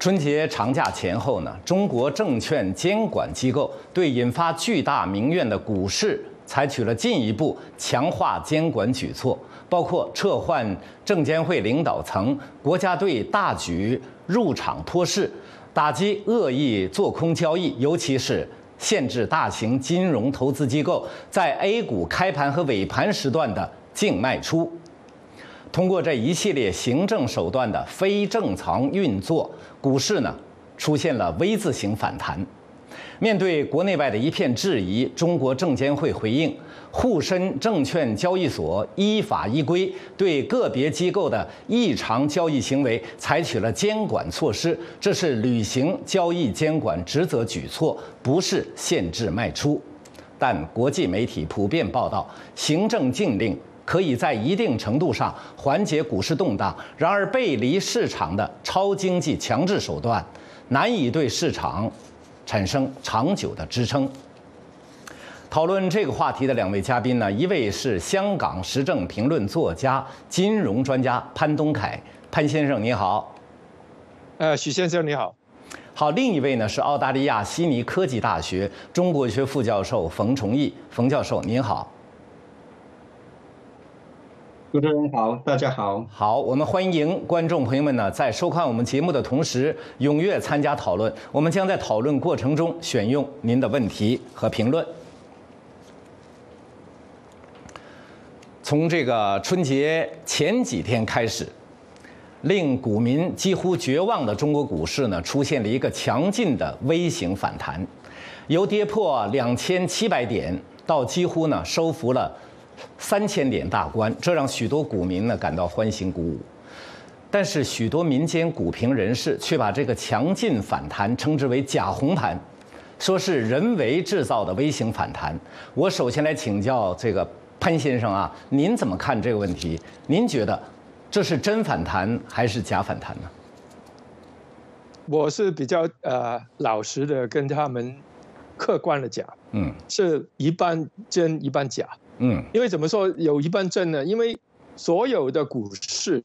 春节长假前后呢，中国证券监管机构对引发巨大民怨的股市采取了进一步强化监管举措，包括撤换证监会领导层、国家队大举入场托市、打击恶意做空交易，尤其是限制大型金融投资机构在 A 股开盘和尾盘时段的净卖出。通过这一系列行政手段的非正常运作，股市呢出现了 V 字形反弹。面对国内外的一片质疑，中国证监会回应：沪深证券交易所依法依规对个别机构的异常交易行为采取了监管措施，这是履行交易监管职责举措，不是限制卖出。但国际媒体普遍报道，行政禁令。可以在一定程度上缓解股市动荡，然而背离市场的超经济强制手段，难以对市场产生长久的支撑。讨论这个话题的两位嘉宾呢，一位是香港时政评论作家、金融专家潘东凯，潘先生你好。呃，许先生你好。好，另一位呢是澳大利亚悉尼科技大学中国学副教授冯崇义，冯教授您好。主持人好，大家好。好，我们欢迎观众朋友们呢，在收看我们节目的同时，踊跃参加讨论。我们将在讨论过程中选用您的问题和评论。从这个春节前几天开始，令股民几乎绝望的中国股市呢，出现了一个强劲的微型反弹，由跌破两千七百点到几乎呢收复了。三千点大关，这让许多股民呢感到欢欣鼓舞。但是，许多民间股评人士却把这个强劲反弹称之为“假红盘”，说是人为制造的微型反弹。我首先来请教这个潘先生啊，您怎么看这个问题？您觉得这是真反弹还是假反弹呢？我是比较呃老实的跟他们客观的讲，嗯，是一半真一半假。嗯，因为怎么说有一半正呢？因为所有的股市，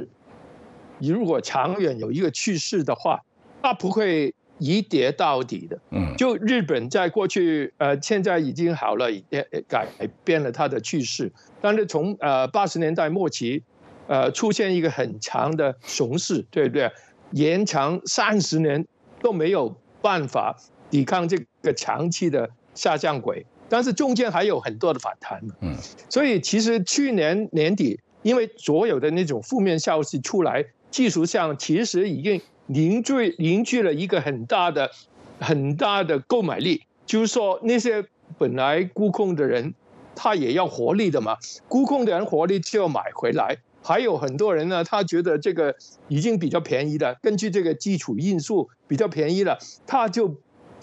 你如果长远有一个趋势的话，它不会一跌到底的。嗯，就日本在过去呃，现在已经好了，也改变了它的趋势。但是从呃八十年代末期，呃出现一个很长的熊市，对不对？延长三十年都没有办法抵抗这个长期的下降轨。但是中间还有很多的反弹嗯，所以其实去年年底，因为所有的那种负面消息出来，技术上其实已经凝聚凝聚了一个很大的、很大的购买力，就是说那些本来沽空的人，他也要活力的嘛，沽空的人活力就要买回来，还有很多人呢，他觉得这个已经比较便宜了，根据这个基础因素比较便宜了，他就。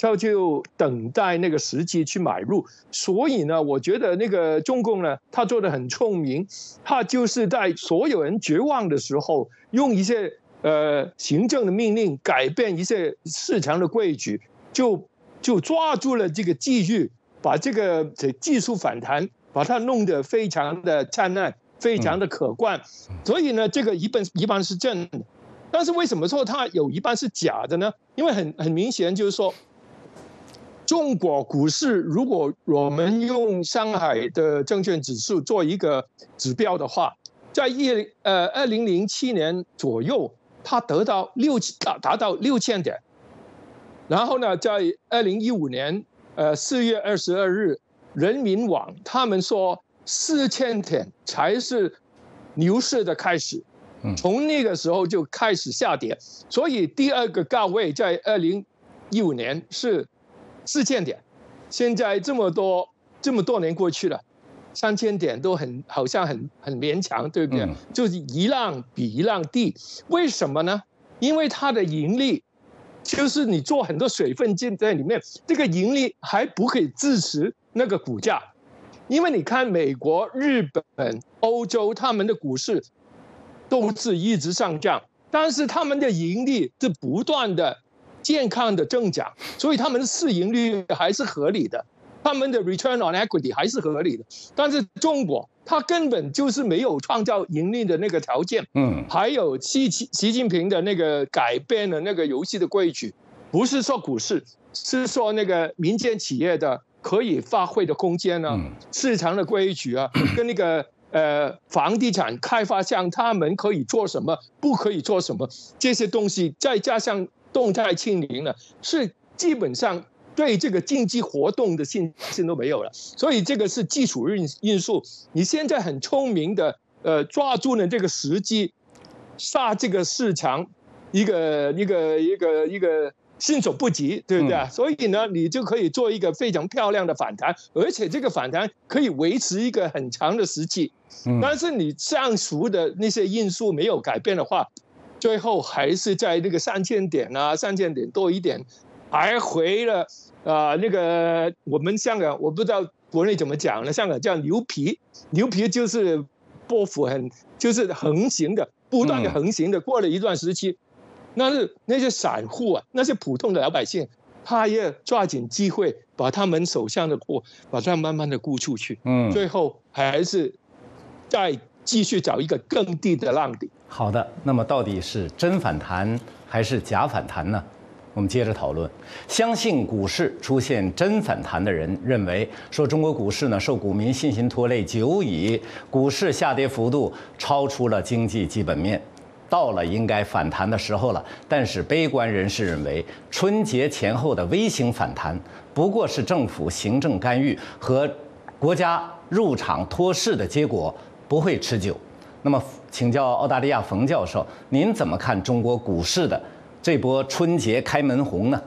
他就等待那个时机去买入，所以呢，我觉得那个中共呢，他做的很聪明，他就是在所有人绝望的时候，用一些呃行政的命令改变一些市场的规矩，就就抓住了这个机遇，把这个技术反弹把它弄得非常的灿烂，非常的可观。所以呢，这个一半一半是正的，但是为什么说它有一半是假的呢？因为很很明显就是说。中国股市，如果我们用上海的证券指数做一个指标的话，在一呃二零零七年左右，它得到六达达到六千点，然后呢，在二零一五年呃四月二十二日，人民网他们说四千点才是牛市的开始，从那个时候就开始下跌，所以第二个高位在二零一五年是。四千点，现在这么多这么多年过去了，三千点都很好像很很勉强，对不对？就是一浪比一浪低，为什么呢？因为它的盈利，就是你做很多水分进在里面，这个盈利还不可以支持那个股价，因为你看美国、日本、欧洲他们的股市都是一直上涨，但是他们的盈利是不断的。健康的增长，所以他们的市盈率还是合理的，他们的 return on equity 还是合理的。但是中国它根本就是没有创造盈利的那个条件。嗯，还有习习习近平的那个改变了那个游戏的规矩，不是说股市，是说那个民间企业的可以发挥的空间呢，市场的规矩啊，跟那个呃房地产开发商他们可以做什么，不可以做什么这些东西，再加上动态清零了，是基本上。对这个经济活动的信心都没有了，所以这个是基础因因素。你现在很聪明的，呃，抓住了这个时机，杀这个市场，一个一个一个一个伸手不及，对不对？所以呢，你就可以做一个非常漂亮的反弹，而且这个反弹可以维持一个很长的时期。但是你上述的那些因素没有改变的话，最后还是在那个三千点啊，三千点多一点。还回了啊，那个我们香港我不知道国内怎么讲呢？香港叫牛皮，牛皮就是波幅很，就是横行的，不断的横行的。过了一段时期，那是那些散户啊，那些普通的老百姓，他也抓紧机会把他们手上的货，把它慢慢的沽出去。嗯，最后还是再继续找一个更低的浪底。好的，那么到底是真反弹还是假反弹呢？我们接着讨论，相信股市出现真反弹的人认为，说中国股市呢受股民信心拖累久矣，股市下跌幅度超出了经济基本面，到了应该反弹的时候了。但是悲观人士认为，春节前后的微型反弹不过是政府行政干预和国家入场托市的结果，不会持久。那么，请教澳大利亚冯教授，您怎么看中国股市的？这波春节开门红呢？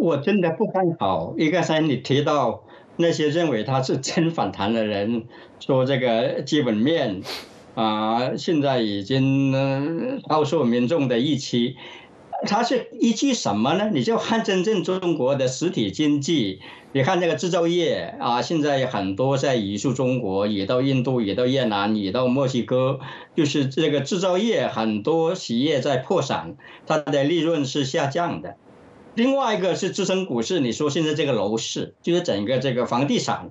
我真的不看好。一个是你提到那些认为它是真反弹的人，说这个基本面啊，现在已经超出民众的预期。它是依据什么呢？你就看真正中国的实体经济，你看这个制造业啊，现在很多在移出中国，移到印度，移到越南，移到墨西哥，就是这个制造业很多企业在破产，它的利润是下降的。另外一个是支撑股市，你说现在这个楼市，就是整个这个房地产，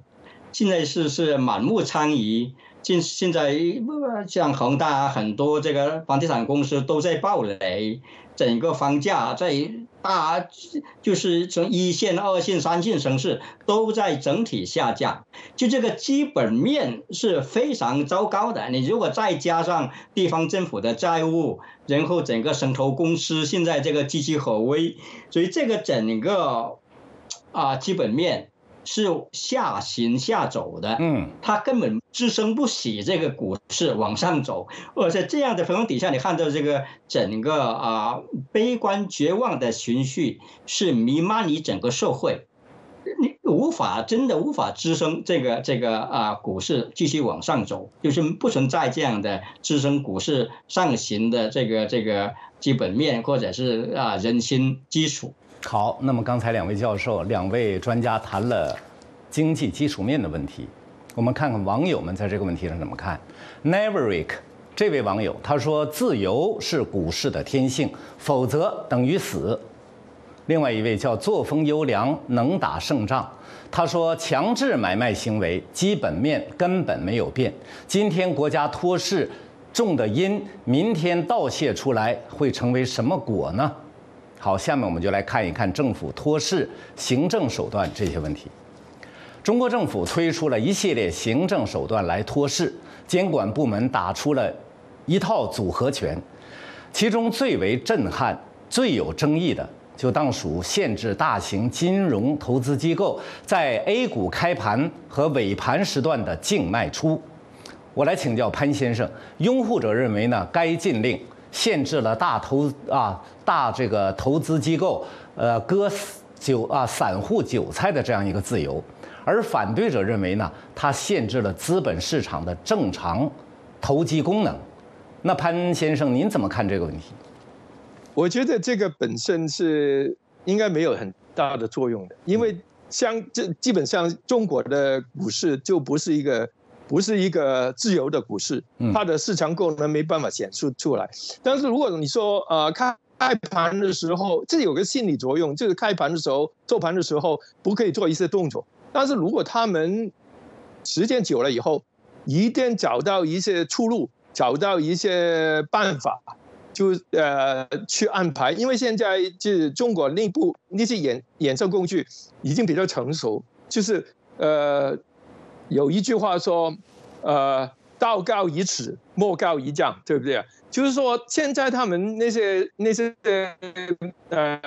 现在是是满目疮痍。现现在像恒大很多这个房地产公司都在暴雷。整个房价在大，就是从一线、二线、三线城市都在整体下降，就这个基本面是非常糟糕的。你如果再加上地方政府的债务，然后整个城投公司现在这个岌岌可危，所以这个整个啊基本面。是下行下走的，嗯，它根本支撑不起这个股市往上走，而且这样的情况底下，你看到这个整个啊悲观绝望的情绪是弥漫于整个社会，你无法真的无法支撑这个这个啊股市继续往上走，就是不存在这样的支撑股市上行的这个这个基本面或者是啊人心基础。好，那么刚才两位教授、两位专家谈了经济基础面的问题，我们看看网友们在这个问题上怎么看。Neverick 这位网友他说：“自由是股市的天性，否则等于死。”另外一位叫作风优良，能打胜仗。他说：“强制买卖行为基本面根本没有变，今天国家托市种的因，明天倒泄出来会成为什么果呢？”好，下面我们就来看一看政府托市行政手段这些问题。中国政府推出了一系列行政手段来托市，监管部门打出了一套组合拳。其中最为震撼、最有争议的，就当属限制大型金融投资机构在 A 股开盘和尾盘时段的净卖出。我来请教潘先生，拥护者认为呢？该禁令。限制了大投啊大这个投资机构呃割韭啊散户韭菜的这样一个自由，而反对者认为呢，它限制了资本市场的正常投机功能。那潘先生您怎么看这个问题？我觉得这个本身是应该没有很大的作用的，因为像这基本上中国的股市就不是一个。不是一个自由的股市，它的市场功能没办法显示出来。但是如果你说呃开开盘的时候，这有个心理作用，就是开盘的时候做盘的时候不可以做一些动作。但是如果他们时间久了以后，一定找到一些出路，找到一些办法，就呃去安排。因为现在就是中国内部那些衍衍生工具已经比较成熟，就是呃有一句话说，呃道高一尺，魔高一丈，对不对？就是说现在他们那些那些呃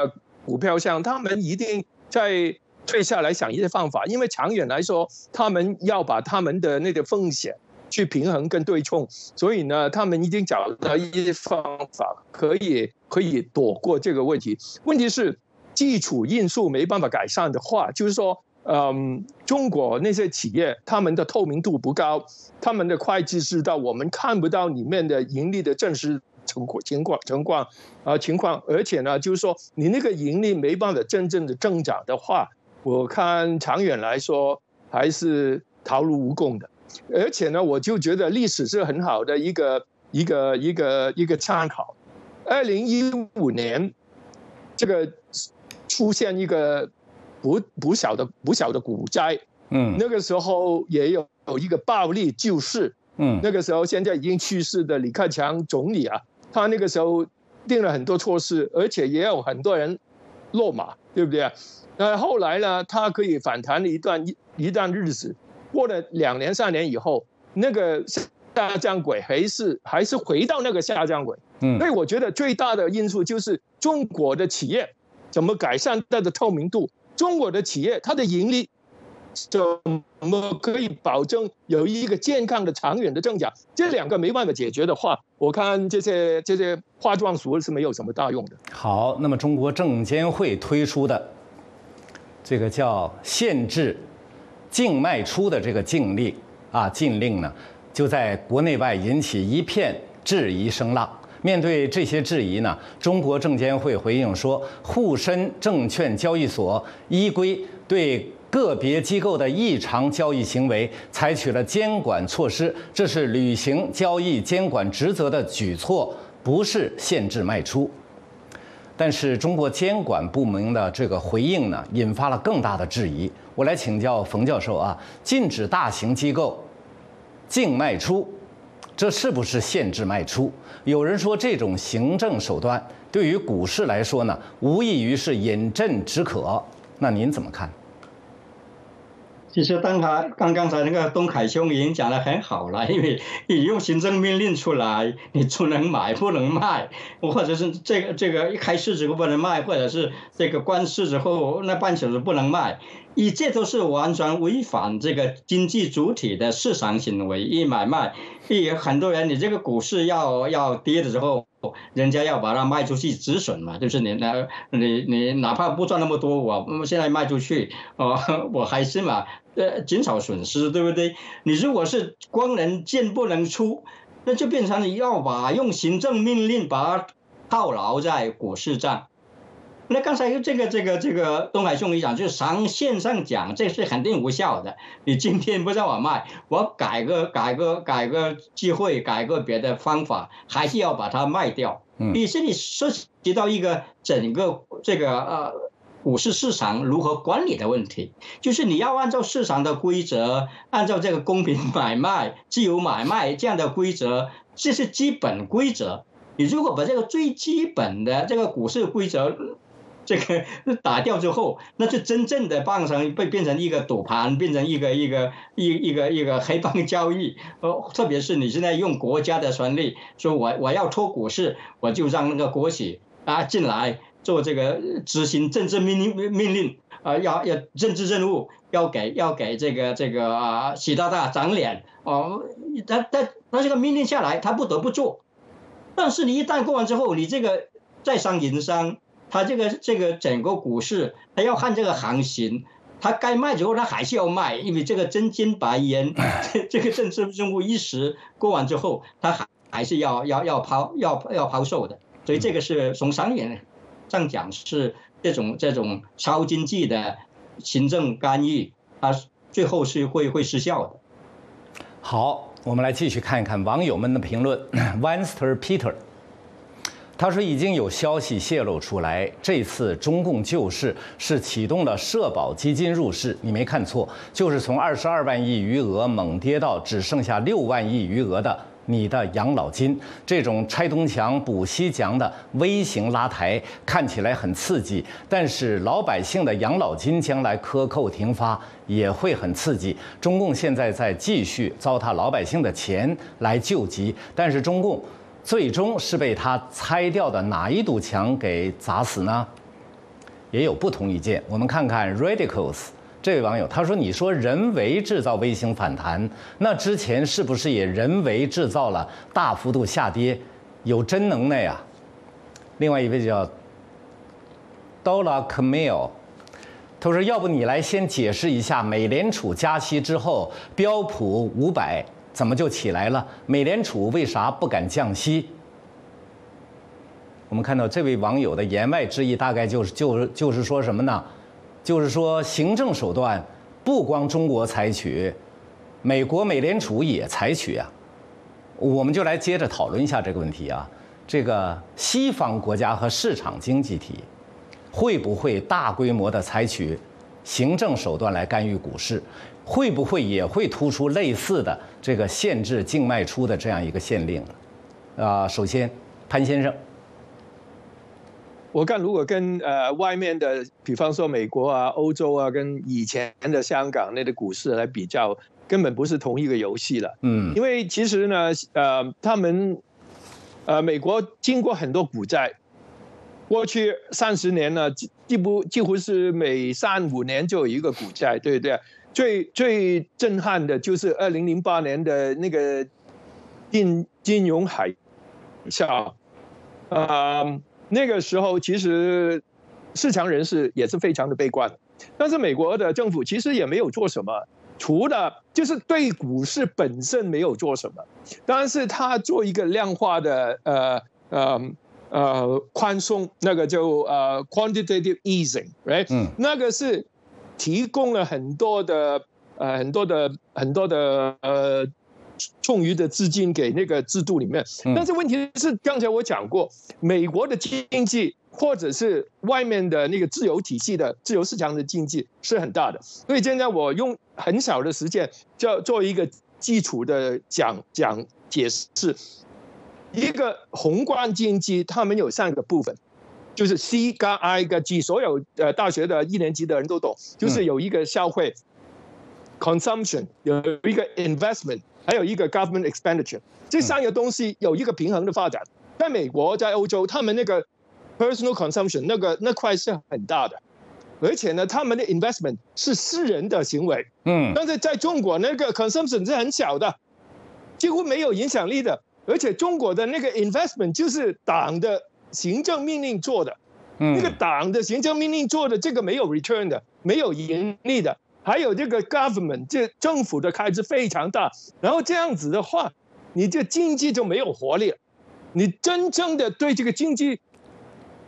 股票上，他们一定在。退下来想一些方法，因为长远来说，他们要把他们的那个风险去平衡跟对冲，所以呢，他们一定找到一些方法，可以可以躲过这个问题。问题是基础因素没办法改善的话，就是说，嗯，中国那些企业他们的透明度不高，他们的会计知道我们看不到里面的盈利的真实情况情况情况啊情况，而且呢，就是说你那个盈利没办法真正的增长的话。我看长远来说还是逃路无功的，而且呢，我就觉得历史是很好的一个一个一个一个参考。二零一五年，这个出现一个不不小的不小的股灾，嗯，那个时候也有有一个暴力救市，嗯，那个时候现在已经去世的李克强总理啊，他那个时候定了很多措施，而且也有很多人落马，对不对啊？那后来呢？他可以反弹了一段一一段日子，过了两年三年以后，那个下降轨还是还是回到那个下降轨。嗯，所以我觉得最大的因素就是中国的企业怎么改善它的透明度，中国的企业它的盈利怎么可以保证有一个健康的长远的增长？这两个没办法解决的话，我看这些这些化妆术是没有什么大用的。好，那么中国证监会推出的。这个叫限制净卖出的这个禁令啊，禁令呢，就在国内外引起一片质疑声浪。面对这些质疑呢，中国证监会回应说，沪深证券交易所依规对个别机构的异常交易行为采取了监管措施，这是履行交易监管职责的举措，不是限制卖出。但是中国监管部门的这个回应呢，引发了更大的质疑。我来请教冯教授啊，禁止大型机构净卖出，这是不是限制卖出？有人说这种行政手段对于股市来说呢，无异于是饮鸩止渴。那您怎么看？其实，当他刚刚才那个东凯兄已经讲得很好了，因为你用行政命令出来，你只能买不能卖，或者是这个这个一开市之后不能卖，或者是这个关市之后那半小时不能卖，你这都是完全违反这个经济主体的市场行为，一买卖，一很多人你这个股市要要跌的时候。人家要把它卖出去止损嘛，就是你那，你你哪怕不赚那么多，我现在卖出去，哦，我还是嘛，呃，减少损失，对不对？你如果是光能进不能出，那就变成你要把用行政命令把它套牢在股市上。那刚才这个这个这个东海兄弟讲，就是上线上讲，这是肯定无效的。你今天不让我卖，我改个改个改个机会，改个别的方法，还是要把它卖掉。嗯，于是你涉及到一个整个这个呃股市市场如何管理的问题，就是你要按照市场的规则，按照这个公平买卖、自由买卖这样的规则，这是基本规则。你如果把这个最基本的这个股市规则，这个打掉之后，那就真正的变成被变成一个赌盘，变成一个一个一一个一个黑帮交易。呃，特别是你现在用国家的权利，说我我要托股市，我就让那个国企啊进来做这个执行政治命令命令啊，要要政治任务，要给要给这个这个啊习大大长脸哦。他他他这个命令下来，他不得不做。但是你一旦过完之后，你这个在商言商。他这个这个整个股市，他要看这个行情，他该卖之后他还是要卖，因为这个真金白银，这 这个政治任务一时过完之后，他还还是要要要抛要要抛售的，所以这个是从商业上讲是这种这种超经济的行政干预，它最后是会会失效的。好，我们来继续看一看网友们的评论，Winster Peter。他说已经有消息泄露出来，这次中共救市是启动了社保基金入市，你没看错，就是从二十二万亿余额猛跌到只剩下六万亿余额的你的养老金。这种拆东墙补西墙的微型拉抬看起来很刺激，但是老百姓的养老金将来克扣停发也会很刺激。中共现在在继续糟蹋老百姓的钱来救急，但是中共。最终是被他拆掉的哪一堵墙给砸死呢？也有不同意见。我们看看 Radicals 这位网友，他说：“你说人为制造微型反弹，那之前是不是也人为制造了大幅度下跌？有真能耐啊！”另外一位叫 Dola Camille，他说：“要不你来先解释一下，美联储加息之后，标普五百。”怎么就起来了？美联储为啥不敢降息？我们看到这位网友的言外之意，大概就是就是就是说什么呢？就是说行政手段不光中国采取，美国美联储也采取啊。我们就来接着讨论一下这个问题啊。这个西方国家和市场经济体会不会大规模的采取行政手段来干预股市？会不会也会突出类似的这个限制净卖出的这样一个限令？啊，首先，潘先生，我看如果跟呃外面的，比方说美国啊、欧洲啊，跟以前的香港那个股市来比较，根本不是同一个游戏了。嗯，因为其实呢，呃，他们呃美国经过很多股灾，过去三十年呢，几乎几乎是每三五年就有一个股灾，对不对？最最震撼的就是二零零八年的那个金金融海啸，啊，那个时候其实市场人士也是非常的悲观，但是美国的政府其实也没有做什么，除了就是对股市本身没有做什么，但是他做一个量化的呃呃呃宽松，那个就呃 quantitative easing，right？嗯，那个是。提供了很多的呃很多的很多的呃充裕的资金给那个制度里面，但是问题是刚才我讲过，美国的经济或者是外面的那个自由体系的自由市场的经济是很大的，所以现在我用很少的时间叫做一个基础的讲讲解释，一个宏观经济他们有三个部分。就是 C 加 I 加 G，所有呃大学的一年级的人都懂，就是有一个消费 consumption，有一个 investment，还有一个 government expenditure，这三个东西有一个平衡的发展。在美国，在欧洲，他们那个 personal consumption 那个那块是很大的，而且呢，他们的 investment 是私人的行为，嗯，但是在中国那个 consumption 是很小的，几乎没有影响力的，而且中国的那个 investment 就是党的。行政命令做的，那个党的行政命令做的，这个没有 return 的，没有盈利的，还有这个 government 这政府的开支非常大，然后这样子的话，你这经济就没有活力了，你真正的对这个经济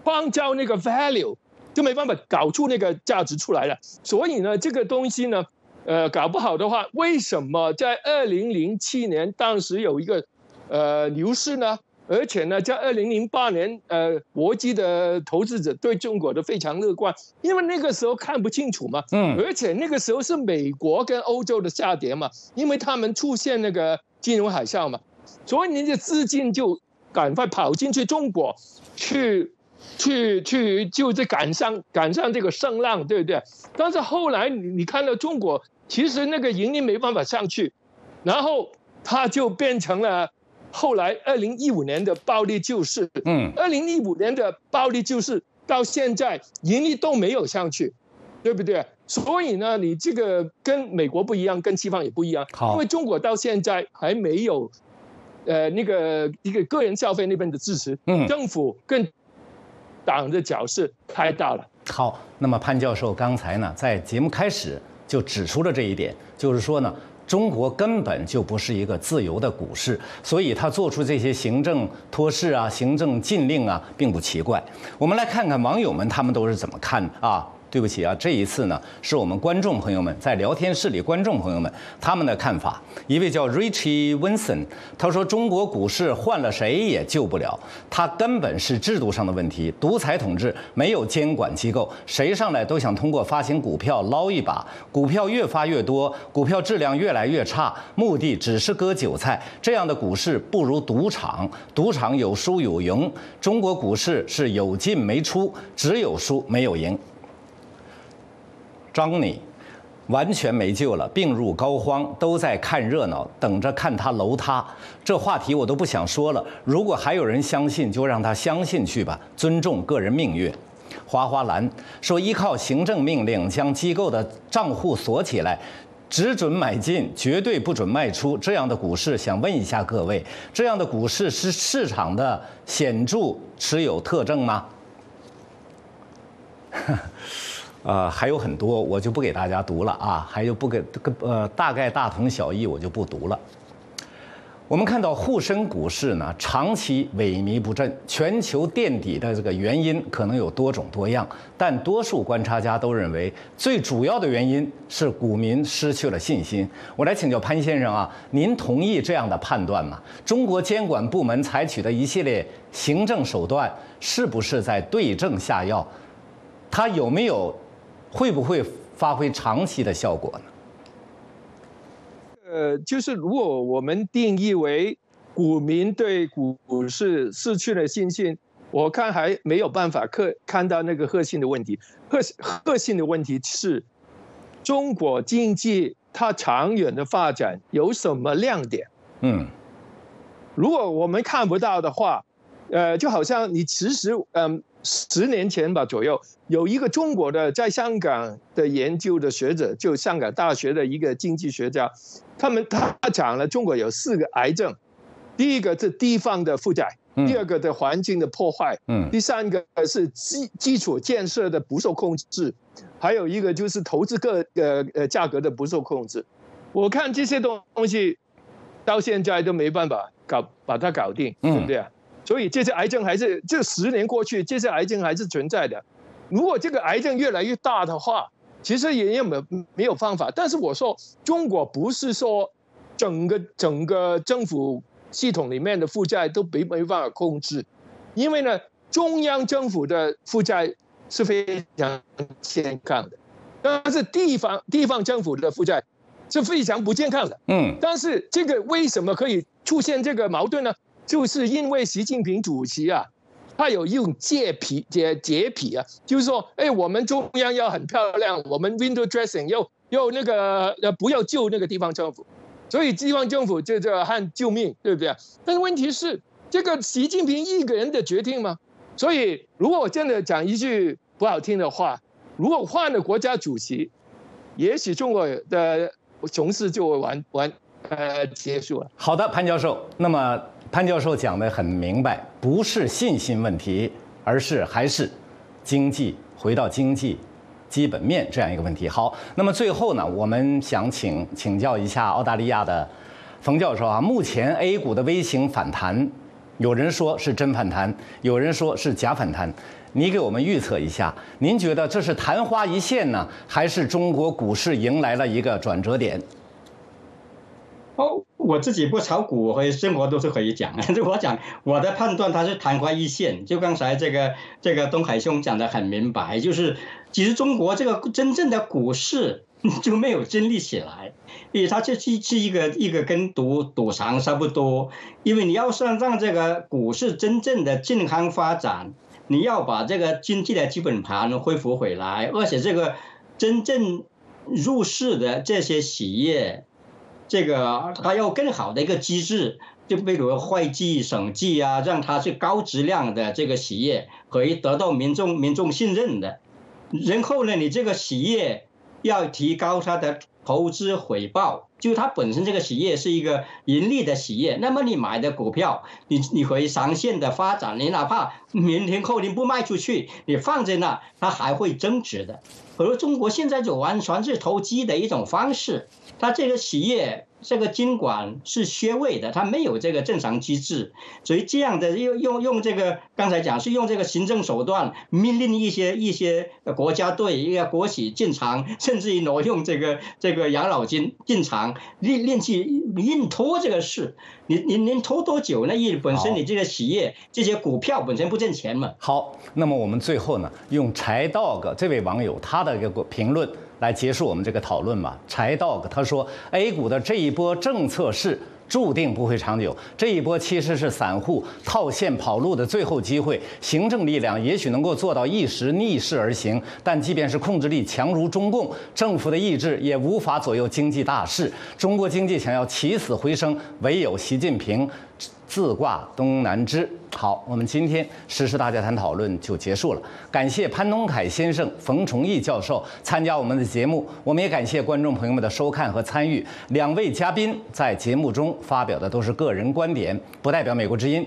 创造那个 value 就没办法搞出那个价值出来了。所以呢，这个东西呢，呃，搞不好的话，为什么在二零零七年当时有一个呃牛市呢？而且呢，在二零零八年，呃，国际的投资者对中国都非常乐观，因为那个时候看不清楚嘛。嗯。而且那个时候是美国跟欧洲的下跌嘛，因为他们出现那个金融海啸嘛，所以你的资金就赶快跑进去中国，去，去，去，就是赶上赶上这个声浪，对不对？但是后来你你看到中国，其实那个盈利没办法上去，然后它就变成了。后来，二零一五年的暴力救市，嗯，二零一五年的暴力救市到现在盈利都没有上去，对不对？所以呢，你这个跟美国不一样，跟西方也不一样，因为中国到现在还没有，呃，那个一个个人消费那边的支持，嗯，政府跟党的角色太大了。好，那么潘教授刚才呢，在节目开始就指出了这一点，就是说呢。中国根本就不是一个自由的股市，所以他做出这些行政托市啊、行政禁令啊，并不奇怪。我们来看看网友们他们都是怎么看的啊？对不起啊，这一次呢，是我们观众朋友们在聊天室里，观众朋友们他们的看法。一位叫 Richie Wilson，他说中国股市换了谁也救不了，它根本是制度上的问题，独裁统治，没有监管机构，谁上来都想通过发行股票捞一把，股票越发越多，股票质量越来越差，目的只是割韭菜。这样的股市不如赌场，赌场有输有赢，中国股市是有进没出，只有输没有赢。张你。完全没救了，病入膏肓，都在看热闹，等着看他楼塌。这话题我都不想说了。如果还有人相信，就让他相信去吧，尊重个人命运。花花蓝说：“依靠行政命令将机构的账户锁起来，只准买进，绝对不准卖出。这样的股市，想问一下各位，这样的股市是市场的显著持有特征吗？” 呃，还有很多，我就不给大家读了啊，还有不给呃，大概大同小异，我就不读了。我们看到沪深股市呢，长期萎靡不振，全球垫底的这个原因可能有多种多样，但多数观察家都认为，最主要的原因是股民失去了信心。我来请教潘先生啊，您同意这样的判断吗？中国监管部门采取的一系列行政手段，是不是在对症下药？它有没有？会不会发挥长期的效果呢？呃，就是如果我们定义为股民对股市失去了信心，我看还没有办法看看到那个核心的问题。核核心的问题是，中国经济它长远的发展有什么亮点？嗯，如果我们看不到的话，呃，就好像你其实嗯。十年前吧左右，有一个中国的在香港的研究的学者，就香港大学的一个经济学家，他们他讲了中国有四个癌症，第一个是地方的负债，第二个的环境的破坏，嗯，第三个是基基础建设的不受控制，还有一个就是投资个呃呃价格的不受控制。我看这些东东西到现在都没办法搞把它搞定，对不对啊？所以这些癌症还是这十年过去，这些癌症还是存在的。如果这个癌症越来越大的话，其实也也没没有方法。但是我说，中国不是说整个整个政府系统里面的负债都没没办法控制，因为呢，中央政府的负债是非常健康的，但是地方地方政府的负债是非常不健康的。嗯，但是这个为什么可以出现这个矛盾呢？就是因为习近平主席啊，他有用洁癖、洁洁癖啊，就是说，哎，我们中央要很漂亮，我们 window dressing 要要那个呃，不要救那个地方政府，所以地方政府就这和救命，对不对？但问题是，这个习近平一个人的决定吗？所以，如果我真的讲一句不好听的话，如果换了国家主席，也许中国的熊市就会完完呃结束了。好的，潘教授，那么。潘教授讲的很明白，不是信心问题，而是还是经济回到经济基本面这样一个问题。好，那么最后呢，我们想请请教一下澳大利亚的冯教授啊，目前 A 股的微型反弹，有人说是真反弹，有人说是假反弹，你给我们预测一下，您觉得这是昙花一现呢，还是中国股市迎来了一个转折点？哦，我自己不炒股和生活都是可以讲，就我讲我的判断，它是昙花一现。就刚才这个这个东海兄讲的很明白，就是其实中国这个真正的股市就没有建立起来，因为它就是是一个一个跟赌赌场差不多。因为你要让让这个股市真正的健康发展，你要把这个经济的基本盘恢复回来，而且这个真正入市的这些企业。这个它要更好的一个机制，就比如会计审计啊，让它是高质量的这个企业可以得到民众民众信任的。然后呢，你这个企业要提高它的投资回报，就它本身这个企业是一个盈利的企业，那么你买的股票，你你可以长线的发展，你哪怕明天后天不卖出去，你放在那，它还会增值的。而中国现在就完全是投机的一种方式。它这个企业这个经管是缺位的，它没有这个正常机制，所以这样的用用用这个刚才讲是用这个行政手段命令一些一些国家队、一个国企进场，甚至于挪用这个这个养老金进场，令令去硬拖这个事。你你能拖多久呢？因为本身你这个企业这些股票本身不挣钱嘛。好，那么我们最后呢，用柴 dog 这位网友他的一个评论。来结束我们这个讨论吧。柴 dog 他说，A 股的这一波政策是注定不会长久，这一波其实是散户套现跑路的最后机会。行政力量也许能够做到一时逆势而行，但即便是控制力强如中共，政府的意志也无法左右经济大势。中国经济想要起死回生，唯有习近平。自挂东南枝。好，我们今天时事大家谈讨论就结束了。感谢潘东凯先生、冯崇义教授参加我们的节目，我们也感谢观众朋友们的收看和参与。两位嘉宾在节目中发表的都是个人观点，不代表美国之音。